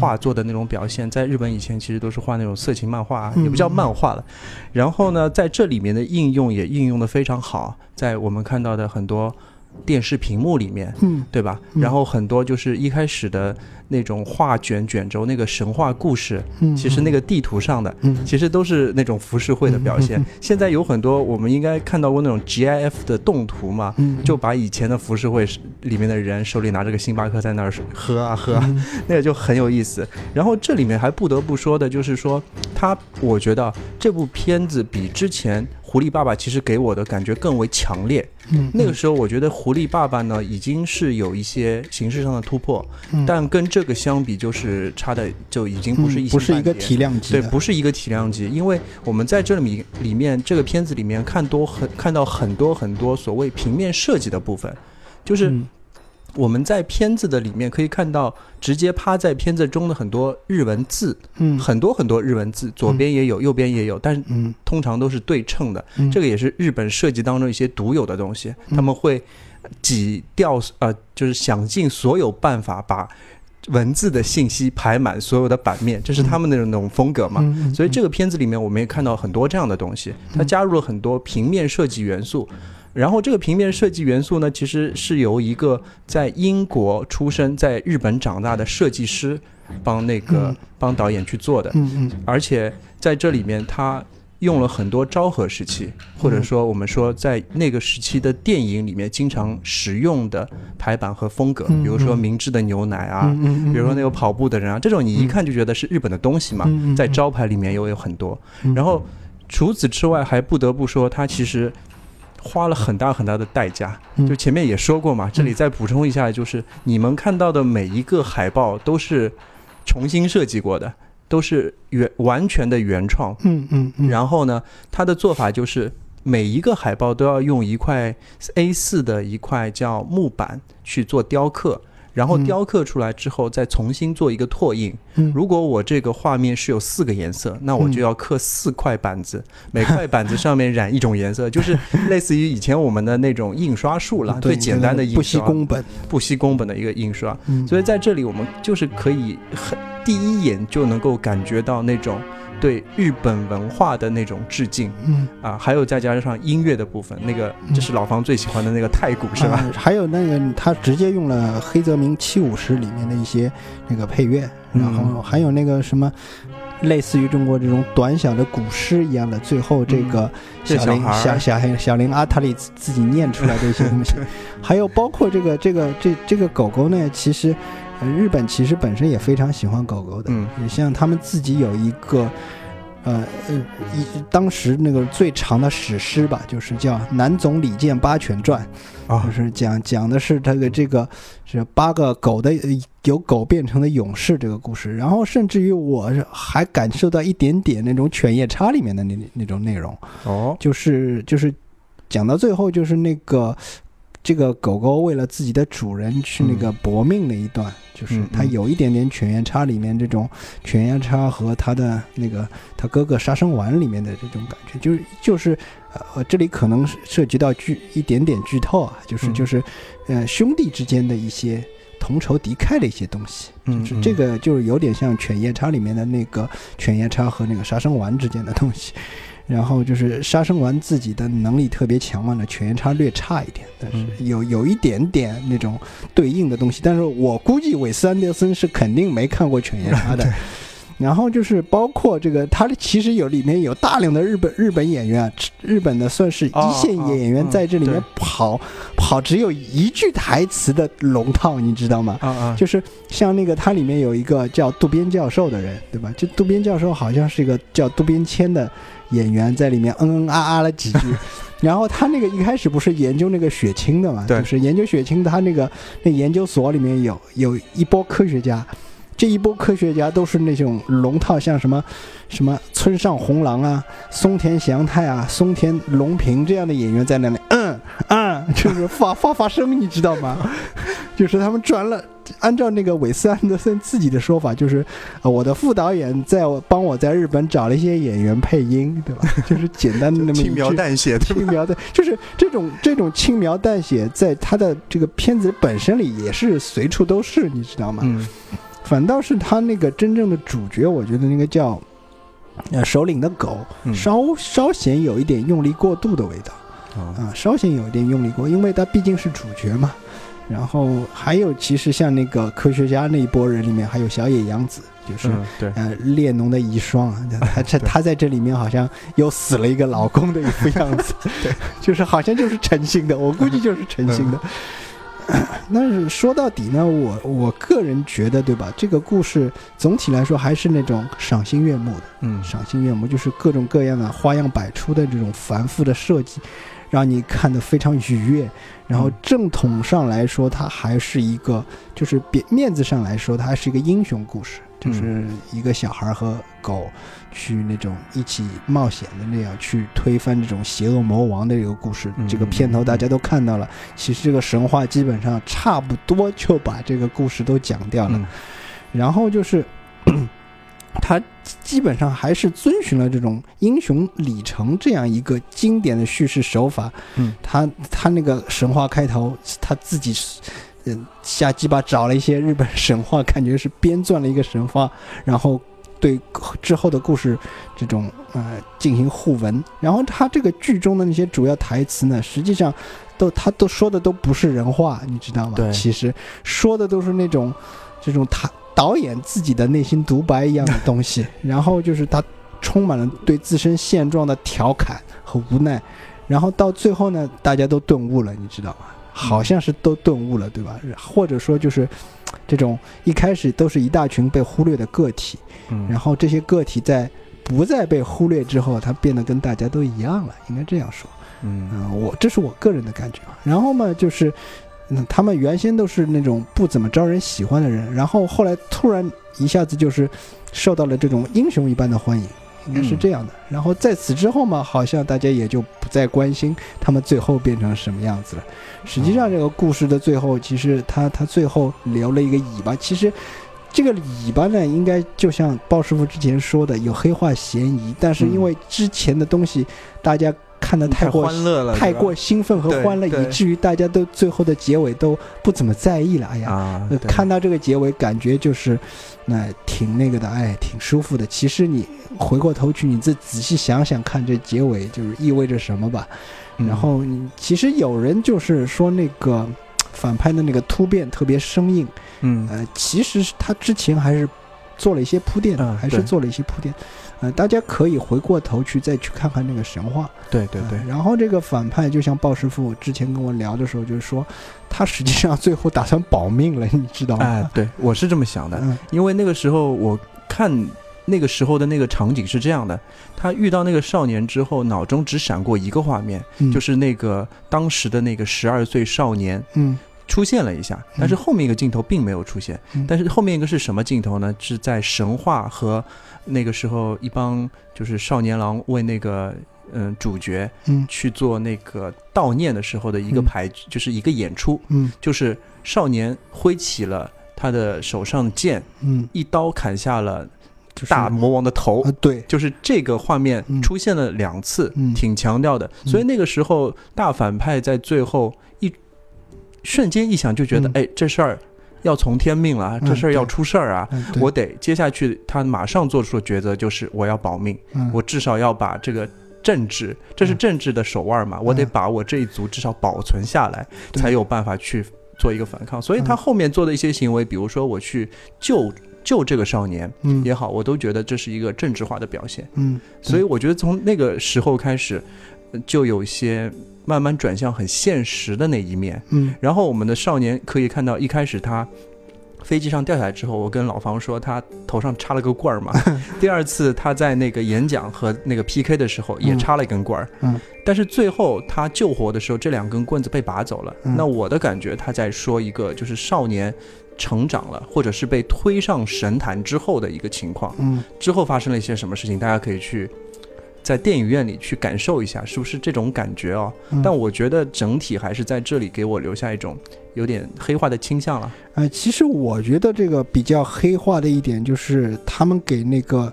画作的那种表现，在日本以前其实都是画那种色情漫画，也不叫漫画了。然后呢，在这里面的应用也应用的非常好，在我们看到的很多。电视屏幕里面，嗯，对吧？然后很多就是一开始的那种画卷卷轴，那个神话故事，嗯，其实那个地图上的，嗯，其实都是那种浮世绘的表现。现在有很多我们应该看到过那种 GIF 的动图嘛，嗯，就把以前的浮世绘里面的人手里拿着个星巴克在那儿喝啊喝，啊那个就很有意思。然后这里面还不得不说的就是说，他我觉得这部片子比之前。狐狸爸爸其实给我的感觉更为强烈。嗯，那个时候我觉得狐狸爸爸呢已经是有一些形式上的突破，但跟这个相比，就是差的就已经不是一不是一个体量级。对，不是一个体量级，因为我们在这里里面这个片子里面看多很看到很多很多所谓平面设计的部分，就是。我们在片子的里面可以看到，直接趴在片子中的很多日文字，嗯，很多很多日文字，左边也有，右边也有，但是通常都是对称的。这个也是日本设计当中一些独有的东西，他们会挤掉呃，就是想尽所有办法把文字的信息排满所有的版面，这是他们的那种风格嘛。所以这个片子里面我们也看到很多这样的东西，它加入了很多平面设计元素。然后这个平面设计元素呢，其实是由一个在英国出生、在日本长大的设计师帮那个帮导演去做的。嗯嗯。而且在这里面，他用了很多昭和时期，或者说我们说在那个时期的电影里面经常使用的排版和风格，比如说明治的牛奶啊，比如说那个跑步的人啊，这种你一看就觉得是日本的东西嘛，在招牌里面又有很多。然后除此之外，还不得不说，他其实。花了很大很大的代价，就前面也说过嘛，这里再补充一下，就是你们看到的每一个海报都是重新设计过的，都是原完全的原创。嗯嗯。然后呢，他的做法就是每一个海报都要用一块 A 四的一块叫木板去做雕刻。然后雕刻出来之后，再重新做一个拓印。如果我这个画面是有四个颜色，那我就要刻四块板子，每块板子上面染一种颜色，就是类似于以前我们的那种印刷术了，最简单的印刷，不惜工本，不惜工本的一个印刷。所以在这里，我们就是可以很第一眼就能够感觉到那种。对日本文化的那种致敬，嗯。啊，还有再加上音乐的部分，那个这是老方最喜欢的那个太鼓，是吧？还有那个他直接用了黑泽明七武士里面的一些那个配乐，然后还有那个什么，类似于中国这种短小的古诗一样的，最后这个小林小小小林阿塔里自己念出来的一些东西，还有包括这个这个这这个狗狗呢，其实。日本其实本身也非常喜欢狗狗的，你像他们自己有一个，呃呃，一当时那个最长的史诗吧，就是叫《南总李健八犬传》，就是讲讲的是这个这个是八个狗的由狗变成的勇士这个故事，然后甚至于我还感受到一点点那种《犬夜叉》里面的那那种内容，哦，就是就是讲到最后就是那个。这个狗狗为了自己的主人去那个搏命的一段，就是它有一点点《犬夜叉》里面这种《犬夜叉》和他的那个他哥哥杀生丸里面的这种感觉，就是就是呃，这里可能涉及到剧一点点剧透啊，就是就是呃兄弟之间的一些同仇敌忾的一些东西，就是这个就是有点像《犬夜叉》里面的那个犬夜叉和那个杀生丸之间的东西。然后就是杀生丸自己的能力特别强嘛，那犬夜叉略差一点，但是有有一点点那种对应的东西。但是我估计韦斯安德森是肯定没看过犬夜叉的。然后就是包括这个，他其实有里面有大量的日本日本演员，日本的算是一线演员在这里面跑跑，只有一句台词的龙套，你知道吗？啊啊，就是像那个它里面有一个叫渡边教授的人，对吧？就渡边教授好像是一个叫渡边谦的。演员在里面嗯嗯啊啊了几句，然后他那个一开始不是研究那个血清的嘛，就是研究血清，他那个那研究所里面有有一波科学家，这一波科学家都是那种龙套，像什么什么村上红郎啊、松田翔太啊、松田龙平这样的演员在那里，嗯嗯，就是发发发声，你知道吗？就是他们转了。按照那个韦斯安德森自己的说法，就是呃，我的副导演在帮我在日本找了一些演员配音，对吧？就是简单的那么轻描淡写，轻描淡，就是这种这种轻描淡写，在他的这个片子本身里也是随处都是，你知道吗？嗯，反倒是他那个真正的主角，我觉得那个叫呃首领的狗，稍稍显有一点用力过度的味道。啊，稍显有一点用力过，因为他毕竟是主角嘛。然后还有，其实像那个科学家那一波人里面，还有小野洋子，就是对，呃，列侬的遗孀啊，他这他在这里面好像又死了一个老公的一副样子，对，就是好像就是诚心的，我估计就是诚心的。但是说到底呢，我我个人觉得，对吧？这个故事总体来说还是那种赏心悦目的，嗯，赏心悦目，就是各种各样的花样百出的这种繁复的设计。让你看得非常愉悦，然后正统上来说，它还是一个，就是面面子上来说，它还是一个英雄故事，就是一个小孩和狗去那种一起冒险的那样去推翻这种邪恶魔王的一个故事。这个片头大家都看到了，其实这个神话基本上差不多就把这个故事都讲掉了，然后就是。他基本上还是遵循了这种英雄里程这样一个经典的叙事手法。嗯，他他那个神话开头，他自己嗯瞎鸡巴找了一些日本神话，感觉是编撰了一个神话，然后对之后的故事这种呃进行互文。然后他这个剧中的那些主要台词呢，实际上都他都说的都不是人话，你知道吗？对，其实说的都是那种这种他。导演自己的内心独白一样的东西，然后就是他充满了对自身现状的调侃和无奈，然后到最后呢，大家都顿悟了，你知道吗？好像是都顿悟了，对吧？或者说就是这种一开始都是一大群被忽略的个体，然后这些个体在不再被忽略之后，他变得跟大家都一样了，应该这样说。嗯，我这是我个人的感觉。然后嘛，就是。嗯，他们原先都是那种不怎么招人喜欢的人，然后后来突然一下子就是受到了这种英雄一般的欢迎，应该是这样的。然后在此之后嘛，好像大家也就不再关心他们最后变成什么样子了。实际上，这个故事的最后，其实他他最后留了一个尾巴。其实这个尾巴呢，应该就像鲍师傅之前说的，有黑化嫌疑。但是因为之前的东西，大家。看的太过欢乐了，太过兴奋和欢乐，以至于大家都最后的结尾都不怎么在意了。哎呀，看到这个结尾，感觉就是那挺那个的，哎，挺舒服的。其实你回过头去，你再仔细想想看，这结尾就是意味着什么吧。然后，其实有人就是说那个反派的那个突变特别生硬。嗯，呃，其实他之前还是做了一些铺垫，还是做了一些铺垫。呃，大家可以回过头去再去看看那个神话。对对对。然后这个反派就像鲍师傅之前跟我聊的时候，就是说他实际上最后打算保命了，你知道吗？哎，对，我是这么想的。嗯因为那个时候我看那个时候的那个场景是这样的：他遇到那个少年之后，脑中只闪过一个画面，就是那个当时的那个十二岁少年，嗯，出现了一下，但是后面一个镜头并没有出现。但是后面一个是什么镜头呢？是在神话和。那个时候，一帮就是少年郎为那个嗯主角嗯。去做那个悼念的时候的一个牌，就是一个演出，嗯，就是少年挥起了他的手上的剑，嗯，一刀砍下了大魔王的头，对，就是这个画面出现了两次，挺强调的。所以那个时候大反派在最后一瞬间一想就觉得，哎，这事儿。要从天命了，这事儿要出事儿啊！我得接下去，他马上做出的抉择就是我要保命，我至少要把这个政治，这是政治的手腕嘛，我得把我这一族至少保存下来，才有办法去做一个反抗。所以他后面做的一些行为，比如说我去救救这个少年也好，我都觉得这是一个政治化的表现。嗯，所以我觉得从那个时候开始，就有些。慢慢转向很现实的那一面，嗯，然后我们的少年可以看到，一开始他飞机上掉下来之后，我跟老房说他头上插了个棍儿嘛。第二次他在那个演讲和那个 PK 的时候也插了一根棍儿，嗯，但是最后他救活的时候，这两根棍子被拔走了。那我的感觉他在说一个就是少年成长了，或者是被推上神坛之后的一个情况，嗯，之后发生了一些什么事情，大家可以去。在电影院里去感受一下，是不是这种感觉哦？但我觉得整体还是在这里给我留下一种有点黑化的倾向了。呃，其实我觉得这个比较黑化的一点就是，他们给那个，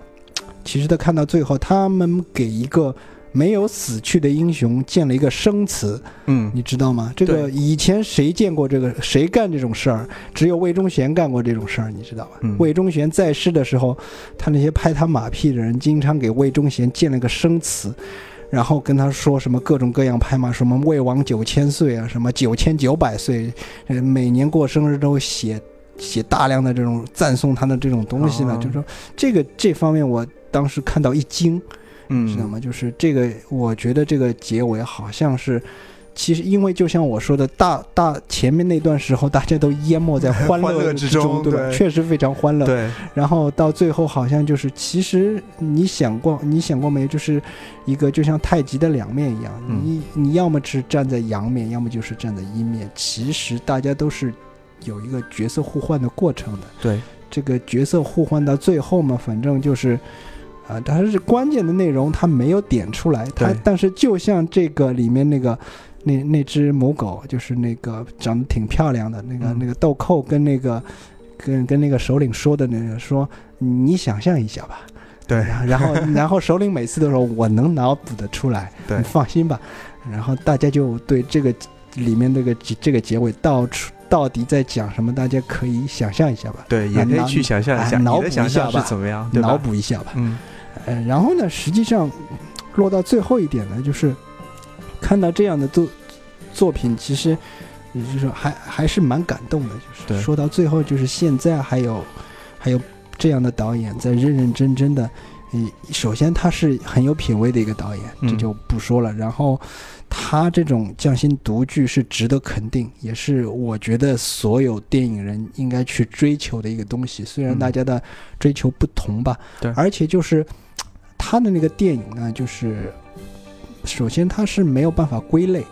其实他看到最后，他们给一个没有死去的英雄建了一个生祠，嗯，你知道吗？这个以前谁见过这个？谁干这种事儿？只有魏忠贤干过这种事儿，你知道吧？魏忠贤在世的时候，他那些拍他马屁的人，经常给魏忠贤建了个生祠，然后跟他说什么各种各样拍马，什么魏王九千岁啊，什么九千九百岁，每年过生日都写写大量的这种赞颂他的这种东西呢。就说这个这方面，我当时看到一惊。嗯，知道吗？就是这个，我觉得这个结尾好像是，其实因为就像我说的，大大前面那段时候，大家都淹没在 欢乐之中，对吧？确实非常欢乐。对。然后到最后，好像就是，其实你想过，你想过没有？就是一个就像太极的两面一样，你你要么是站在阳面，要么就是站在阴面。其实大家都是有一个角色互换的过程的。对。这个角色互换到最后嘛，反正就是。啊，但是关键的内容，他没有点出来。他但是就像这个里面那个那那只母狗，就是那个长得挺漂亮的那个那个豆蔻，跟那个跟跟那个首领说的那个说，你想象一下吧。对。然后 然后首领每次都说，我能脑补的出来，你放心吧。然后大家就对这个里面这个这个结尾到处到底在讲什么，大家可以想象一下吧。对，也可以去想象一下，脑补一下吧，怎么样？脑补一下吧。嗯。呃，然后呢，实际上落到最后一点呢，就是看到这样的作作品，其实就是还还是蛮感动的。就是说到最后，就是现在还有还有这样的导演在认认真真的。嗯，首先他是很有品位的一个导演，这就不说了。然后他这种匠心独具是值得肯定，也是我觉得所有电影人应该去追求的一个东西。虽然大家的追求不同吧，对，而且就是。他的那个电影呢，就是首先他是没有办法归类，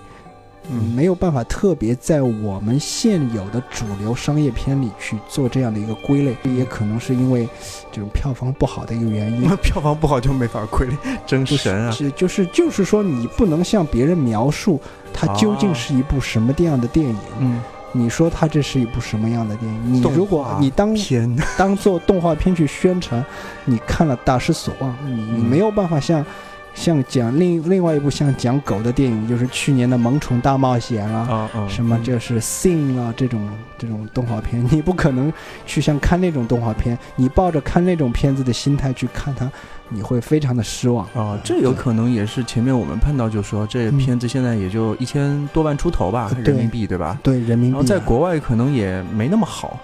嗯，没有办法特别在我们现有的主流商业片里去做这样的一个归类，也可能是因为这种票房不好的一个原因。票房不好就没法归类，真神啊！是就是就是说，你不能向别人描述它究竟是一部什么这样的电影。嗯。你说它这是一部什么样的电影？你如果你当 当做动画片去宣传，你看了大失所望。你你没有办法像像讲另另外一部像讲狗的电影，就是去年的《萌宠大冒险》啊，什么就是《Sing》啊这种这种动画片，你不可能去像看那种动画片，你抱着看那种片子的心态去看它。你会非常的失望啊！这有可能也是前面我们碰到，就说这片子现在也就一千多万出头吧，人民币对吧？对人民币。然后在国外可能也没那么好。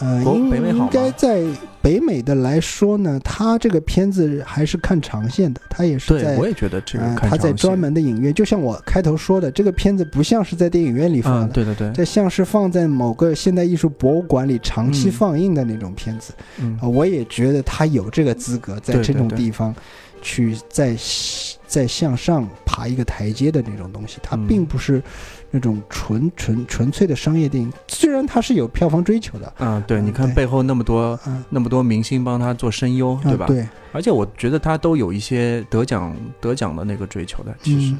呃，应应该在北美的来说呢，他这个片子还是看长线的，他也是在，我也觉得这个他在专门的影院，就像我开头说的，这个片子不像是在电影院里放的，对对对，这像是放在某个现代艺术博物馆里长期放映的那种片子。嗯，我也觉得他有这个资格在这种地方去再再向上爬一个台阶的那种东西，它并不是。那种纯纯纯粹的商业电影，虽然它是有票房追求的，嗯，对，你看背后那么多那么多明星帮他做声优，对吧？对，而且我觉得他都有一些得奖得奖的那个追求的，其实，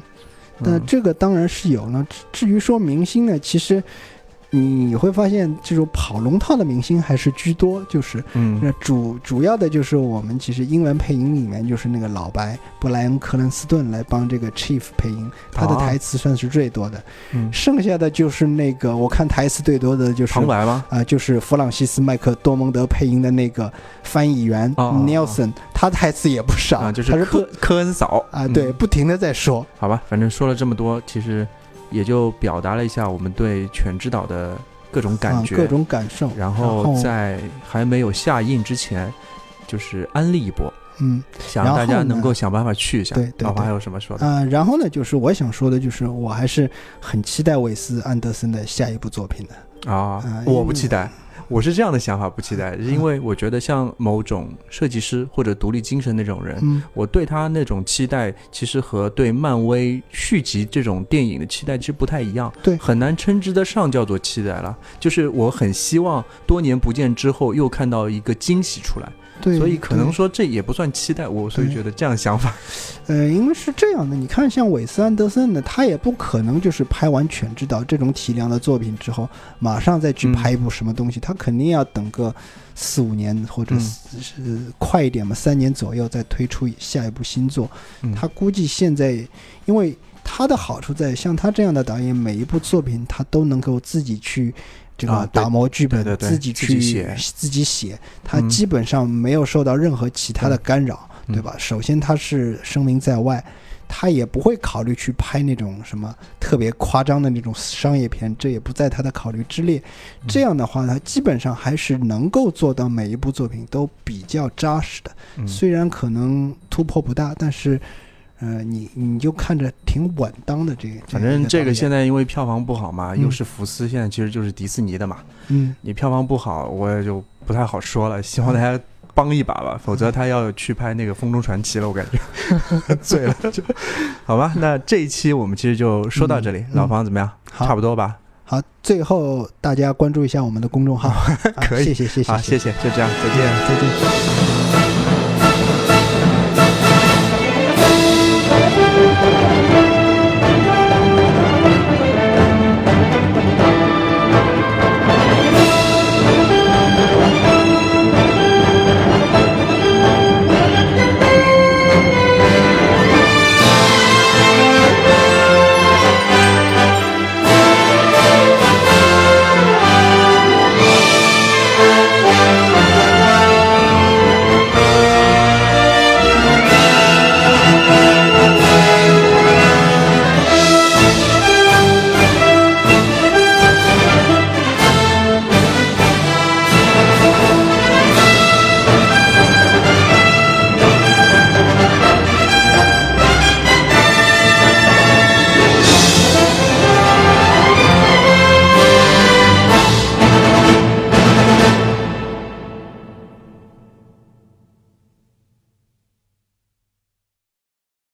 那这个当然是有了。至于说明星呢，其实。你会发现，这种跑龙套的明星还是居多，就是，嗯，那主主要的就是我们其实英文配音里面就是那个老白布莱恩·克伦斯顿来帮这个 Chief 配音，他的台词算是最多的，嗯，剩下的就是那个我看台词最多的就是旁白吗？啊，就是弗朗西斯·麦克多蒙德配音的那个翻译员 Nelson，他台词也不少，就是科科恩嫂。啊，对，不停的在说，好吧，反正说了这么多，其实。也就表达了一下我们对全知岛的各种感觉、各种感受，然后在还没有下映之前，就是安利一波，嗯，想让大家能够想办法去一下。对，老婆还有什么说的？啊，然后呢，就是我想说的，就是我还是很期待韦斯安德森的下一部作品的啊，我不期待。我是这样的想法，不期待，因为我觉得像某种设计师或者独立精神那种人，我对他那种期待，其实和对漫威续集这种电影的期待其实不太一样，对，很难称之得上叫做期待了。就是我很希望多年不见之后又看到一个惊喜出来，对，所以可能说这也不算期待我，所以觉得这样想法，呃，因为是这样的，你看像韦斯安德森呢，他也不可能就是拍完《犬之岛》这种体量的作品之后，马上再去拍一部什么东西，他肯定要等个四五年或者是快一点嘛，三年左右再推出下一部新作。他估计现在，因为他的好处在像他这样的导演，每一部作品他都能够自己去。这个打磨剧本，自己去写，自己写，他基本上没有受到任何其他的干扰，对吧？首先他是声名在外，他也不会考虑去拍那种什么特别夸张的那种商业片，这也不在他的考虑之列。这样的话，他基本上还是能够做到每一部作品都比较扎实的，虽然可能突破不大，但是。呃，你你就看着挺稳当的这个，反正这个现在因为票房不好嘛，又是福斯，现在其实就是迪士尼的嘛。嗯，你票房不好，我也就不太好说了。希望大家帮一把吧，否则他要去拍那个《风中传奇》了，我感觉 醉了。就好吧，那这一期我们其实就说到这里。老方怎么样？差不多吧。好，最后大家关注一下我们的公众号。可以，谢谢谢谢，好，谢谢，就这样，再见，再见。